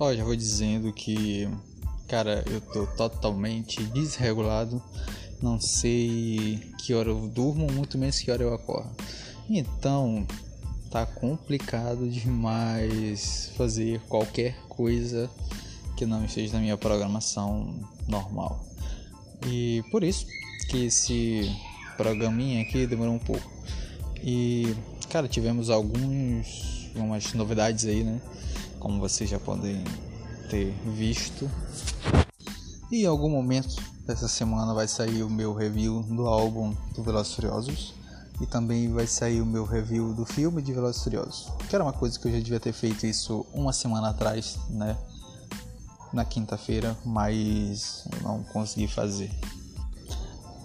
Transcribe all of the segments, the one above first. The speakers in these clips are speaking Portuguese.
Ó, já vou dizendo que, cara, eu tô totalmente desregulado. Não sei que hora eu durmo, muito menos que hora eu acordo. Então, tá complicado demais fazer qualquer coisa que não esteja na minha programação normal. E por isso que esse programinha aqui demorou um pouco. E, cara, tivemos alguns algumas novidades aí, né? Como vocês já podem ter visto. E em algum momento dessa semana vai sair o meu review do álbum do Velozes Furiosos e também vai sair o meu review do filme de Velozes Furiosos. Que era uma coisa que eu já devia ter feito isso uma semana atrás, né? Na quinta-feira, mas não consegui fazer.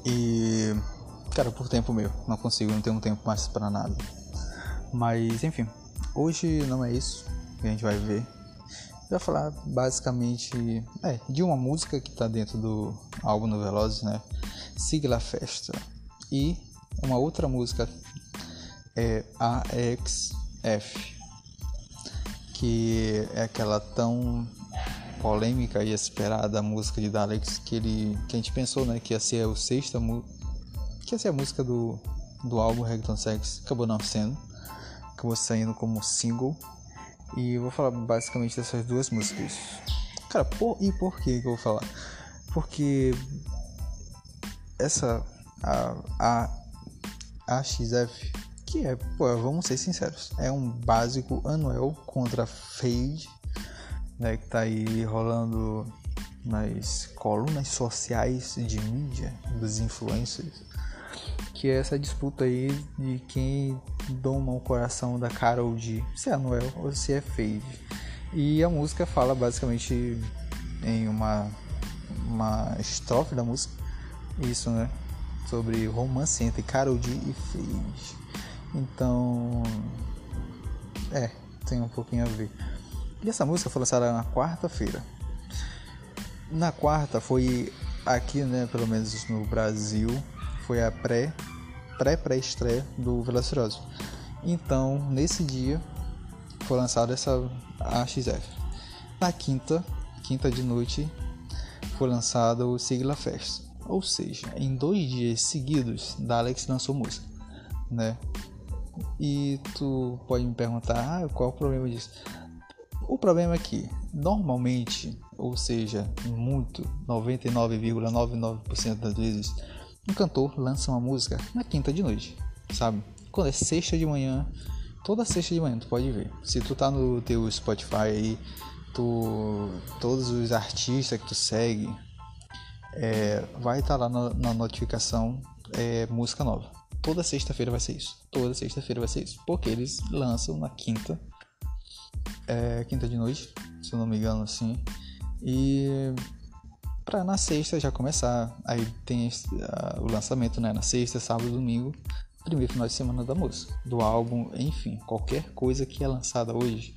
E cara, por tempo meu, não consigo, não tenho tempo mais para nada. Mas enfim, hoje não é isso que a gente vai ver vai falar basicamente é, de uma música que está dentro do álbum no Velozes, né? Sigla Festa. E uma outra música é AXF, que é aquela tão polêmica e esperada música de Daleks que ele que a gente pensou, né, que ia ser o sexta que ia ser a música do do álbum Reggaeton Sex, acabou não sendo. Acabou saindo como single e eu vou falar basicamente dessas duas músicas. Cara, por, e por que, eu vou falar? Porque essa a, a, a XF, que é, pô, vamos ser sinceros, é um básico Anuel contra Fade, né, que tá aí rolando nas colunas sociais de mídia dos influencers que é essa disputa aí de quem doma o coração da Carol G, se é Noel ou se é Fade. E a música fala basicamente em uma uma estrofe da música isso, né? Sobre romance entre Carol G e Fade. Então, é, tem um pouquinho a ver. E essa música foi lançada na quarta-feira. Na quarta foi aqui, né, pelo menos no Brasil, foi a pré pré-pré-estreia do Velociraptor. Então, nesse dia, foi lançada essa AXF. Na quinta, quinta de noite, foi lançado o Sigla Fest. Ou seja, em dois dias seguidos, Daleks lançou música, né? E tu pode me perguntar, ah, qual o problema disso? O problema é que, normalmente, ou seja, muito, 99,99% das vezes, um cantor lança uma música na quinta de noite, sabe? Quando é sexta de manhã, toda sexta de manhã tu pode ver. Se tu tá no teu Spotify aí, tu todos os artistas que tu segue é, vai estar tá lá na, na notificação é, música nova. Toda sexta-feira vai ser isso. Toda sexta-feira vai ser isso. Porque eles lançam na quinta. É, quinta de noite, se eu não me engano assim. E para na sexta já começar. Aí tem uh, o lançamento né, na sexta, sábado, domingo, primeiro final de semana da música, do álbum, enfim, qualquer coisa que é lançada hoje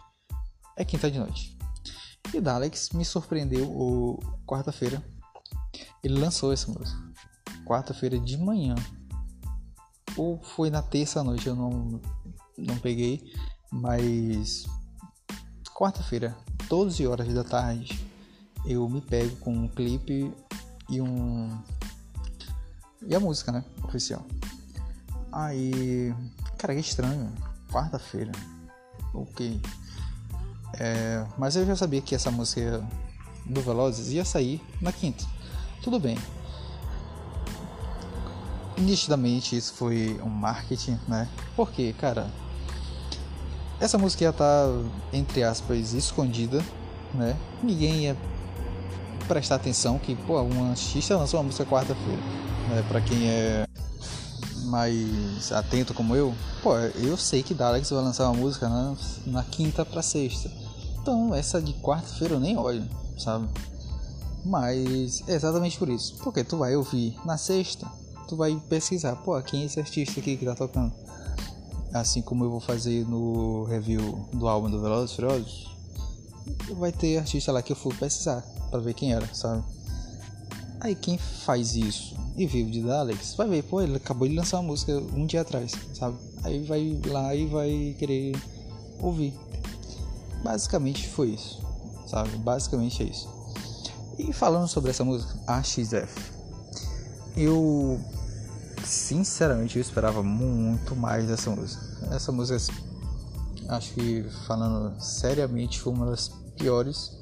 é quinta de noite. E o Daleks me surpreendeu o quarta-feira. Ele lançou essa música. Quarta-feira de manhã. Ou foi na terça noite, eu não, não peguei. Mas quarta-feira, 12 horas da tarde, eu me pego com um clipe e um. E a música, né? Oficial. Aí. Cara, que estranho. Quarta-feira. Ok. É, mas eu já sabia que essa música do Velozes ia sair na quinta. Tudo bem. Nitidamente isso foi um marketing, né? Porque, cara, essa música ia estar, tá, entre aspas, escondida, né? Ninguém ia prestar atenção que, pô, um artista lançou uma música quarta-feira. Né? Pra quem é mais atento como eu, pô, eu sei que Daleks vai lançar uma música na, na quinta pra sexta. Então, essa de quarta-feira eu nem olho, sabe? Mas é exatamente por isso. Porque tu vai ouvir na sexta, tu vai pesquisar, pô, quem é esse artista aqui que tá tocando? Assim como eu vou fazer no review do álbum do Velozes Furiosos, vai ter artista lá que eu for pesquisar para ver quem era, sabe? Aí quem faz isso e vive de Daleks, vai ver, pô, ele acabou de lançar uma música um dia atrás, sabe? Aí vai lá e vai querer ouvir. Basicamente foi isso. sabe? Basicamente é isso. E falando sobre essa música, a XF, eu sinceramente eu esperava muito mais dessa música. Essa música, acho que falando seriamente, foi uma das piores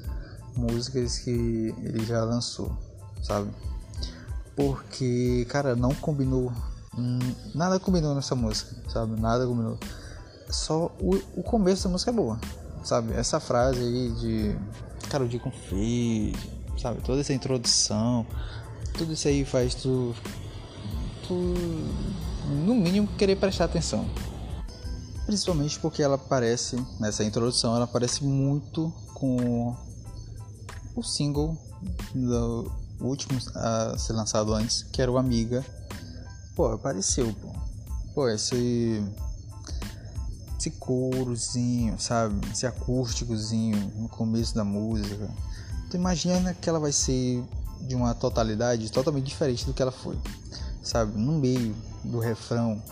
músicas que ele já lançou, sabe? Porque, cara, não combinou. Nada combinou nessa música, sabe? Nada combinou. Só o, o começo da música é boa, sabe? Essa frase aí de Carol D com Fade, sabe? Toda essa introdução, tudo isso aí faz tu, tu no mínimo querer prestar atenção. Principalmente porque ela aparece, nessa introdução, ela aparece muito com o single do último a ser lançado antes, que era o Amiga. Pô, apareceu, pô. Pô, esse esse corozinho, sabe? Esse acústicozinho no começo da música. Tu imagina que ela vai ser de uma totalidade totalmente diferente do que ela foi, sabe? No meio do refrão,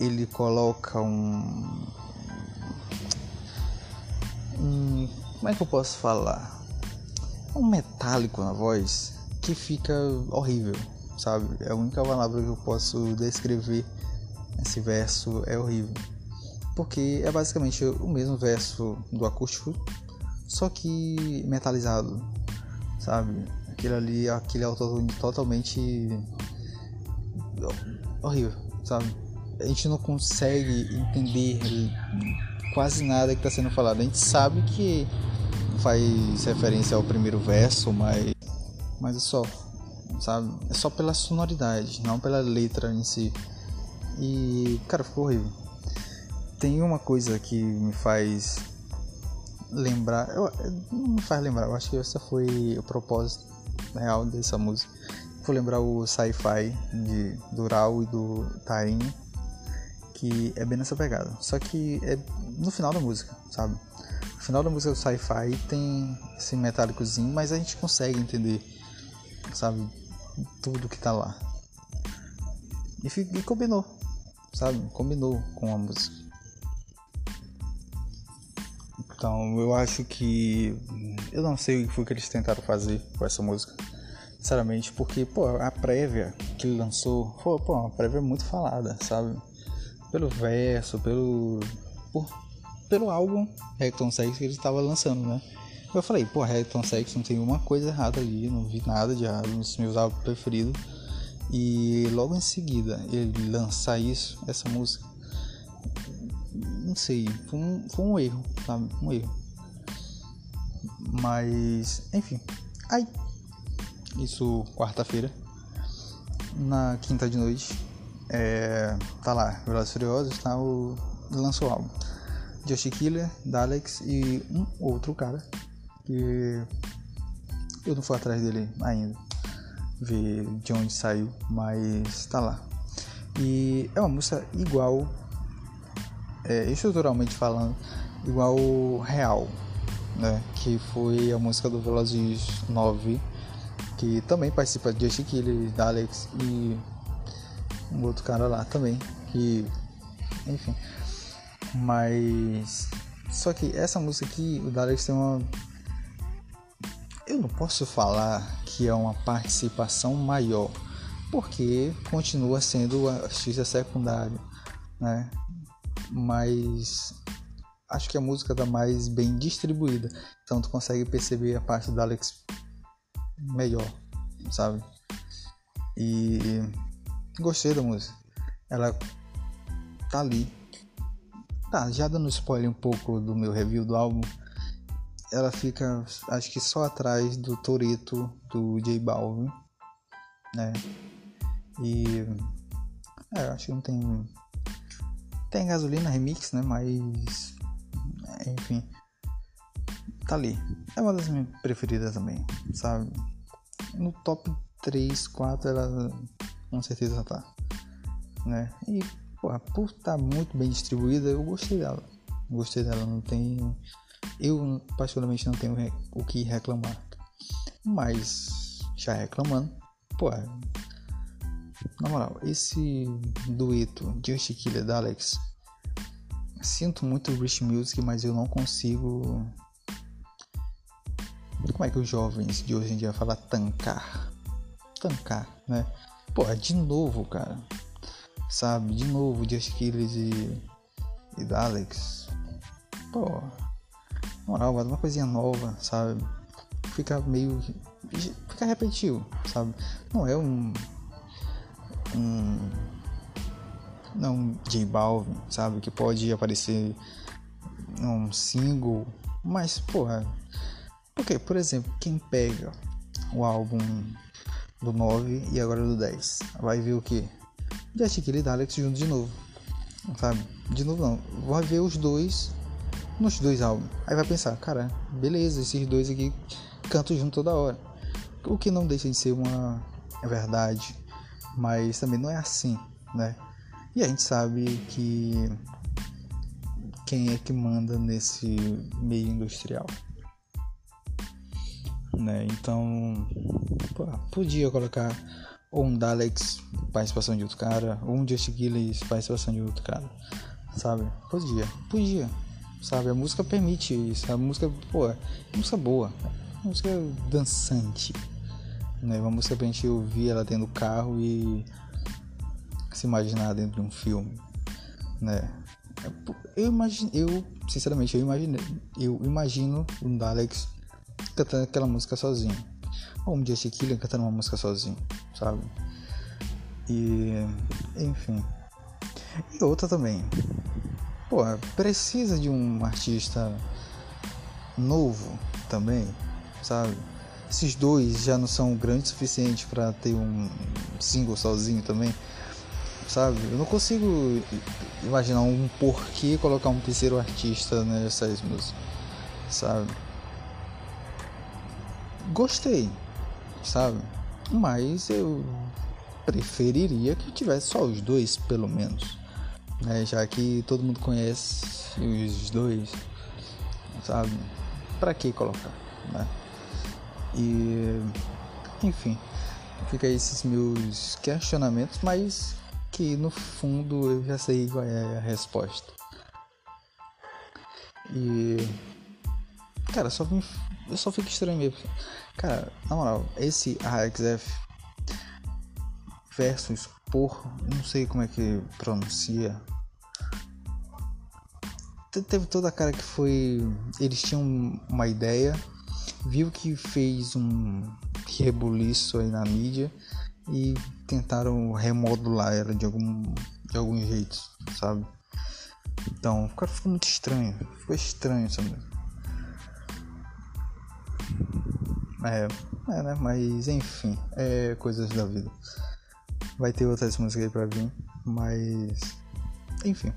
ele coloca um, um como é que eu posso falar? Um metálico na voz que fica horrível, sabe? É a única palavra que eu posso descrever esse verso é horrível porque é basicamente o mesmo verso do acústico, só que metalizado, sabe? Aquele ali, aquele autotune totalmente horrível, sabe? A gente não consegue entender quase nada que está sendo falado. A gente sabe que faz referência ao primeiro verso, mas, mas é só, sabe? É só pela sonoridade, não pela letra em si. E, cara, ficou horrível tem uma coisa que me faz lembrar. Eu, não me faz lembrar, eu acho que esse foi o propósito real dessa música. Vou lembrar o sci-fi de Dural e do Tarim, que é bem nessa pegada. Só que é no final da música, sabe? No final da música do sci-fi tem esse metálicozinho, mas a gente consegue entender, sabe? Tudo que tá lá. E, e combinou, sabe? Combinou com a música. Então eu acho que. Eu não sei o que foi que eles tentaram fazer com essa música. Sinceramente, porque, pô, a prévia que ele lançou foi, pô, uma prévia muito falada, sabe? Pelo verso, pelo. Por, pelo álbum Recton Sex que ele estava lançando, né? Eu falei, pô, Recton Sex não tem uma coisa errada ali, não vi nada de errado nos meus álbuns preferidos. E logo em seguida ele lançar isso, essa música, não sei, foi um, foi um erro, sabe? Um erro. Mas, enfim. Aí, isso quarta-feira. Na quinta de noite, é, tá lá, Velozes Furiosos, tá o lançou o álbum. Josh Killer, Dalex e um outro cara que eu não fui atrás dele ainda, ver de onde saiu, mas tá lá. E é uma música igual é, estruturalmente falando, igual Real, né? Que foi a música do Velozes 9, que também participa de Justin Killer, da Alex e um outro cara lá também, que enfim. Mas só que essa música aqui, o Dalex tem uma eu não posso falar que é uma participação maior, porque continua sendo a artista secundário, né? mas acho que a música tá mais bem distribuída. Então tu consegue perceber a parte da Alex melhor, sabe? E gostei da música. Ela tá ali. Tá, já dando spoiler um pouco do meu review do álbum. Ela fica, acho que só atrás do Toreto do J Balvin, né? E é, acho que não tem tem gasolina remix, né? Mas. Enfim. Tá ali. É uma das minhas preferidas também, sabe? No top 3, 4 ela com certeza tá. Né? E, porra, por estar tá muito bem distribuída, eu gostei dela. Gostei dela, não tem. Eu, particularmente, não tenho o que reclamar. Mas, já reclamando, pô, na moral, esse dueto Just Killer da Alex. Sinto muito Rich Music, mas eu não consigo como é que os jovens de hoje em dia falam tancar? Tancar, né? Pô, é de novo, cara. Sabe? De novo, de Aquiles e, e Daleks. Pô, moral, uma coisinha nova, sabe? Fica meio. Fica repetitivo, sabe? Não é um. Um. Não, J Balvin, sabe? Que pode aparecer um single, mas, porra. Porque, por exemplo, quem pega o álbum do 9 e agora do 10, vai ver o que? Jet Killer e Daleks juntos de novo, sabe? De novo não, vai ver os dois nos dois álbuns. Aí vai pensar, cara, beleza, esses dois aqui cantam junto toda hora. O que não deixa de ser uma verdade, mas também não é assim, né? E a gente sabe que quem é que manda nesse meio industrial. Né? Então, pô, podia colocar ou um Daleks participação de outro cara, ou um Just Gillies participação de outro cara, sabe? Podia, podia, sabe? A música permite isso, a música, pô, é música boa, é música dançante, né? Uma música pra gente ouvir ela dentro do carro e se imaginar dentro de um filme, né? Eu imagino, eu sinceramente eu imagino, eu imagino um Daleks cantando aquela música sozinho. Ou um Justin Killian cantando uma música sozinho, sabe? E enfim. E outra também. Pô, precisa de um artista novo também, sabe? Esses dois já não são grandes o suficiente para ter um single sozinho também sabe? Eu não consigo imaginar um porquê colocar um terceiro artista nessas músicas, sabe? Gostei, sabe? Mas eu preferiria que tivesse só os dois, pelo menos, né? Já que todo mundo conhece os dois, sabe? Para que colocar, né? E enfim, fica esses meus questionamentos, mas que no fundo eu já sei qual é a resposta. E. Cara, só me, eu só fico estranho mesmo. Cara, na moral, esse AXF versus por. Não sei como é que pronuncia. Teve toda a cara que foi. Eles tinham uma ideia, viu que fez um rebuliço aí na mídia e tentaram remodular ela de algum, de algum jeito, sabe? Então, ficou, ficou muito estranho. Ficou estranho, sabe? É, é, né? Mas enfim, é coisas da vida. Vai ter outras músicas aí pra vir, mas enfim.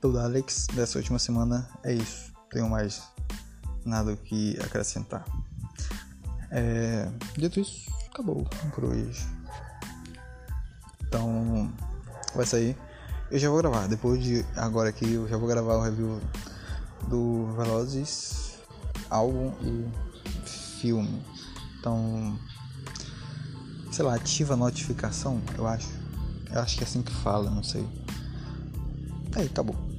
Do Alex dessa última semana é isso. Tenho mais nada o que acrescentar. É, dito isso, acabou por hoje. Então vai sair. Eu já vou gravar. Depois de agora aqui eu já vou gravar o review do Velozes álbum e filme. Então, sei lá, ativa a notificação, eu acho. Eu acho que é assim que fala, não sei. Aí, acabou.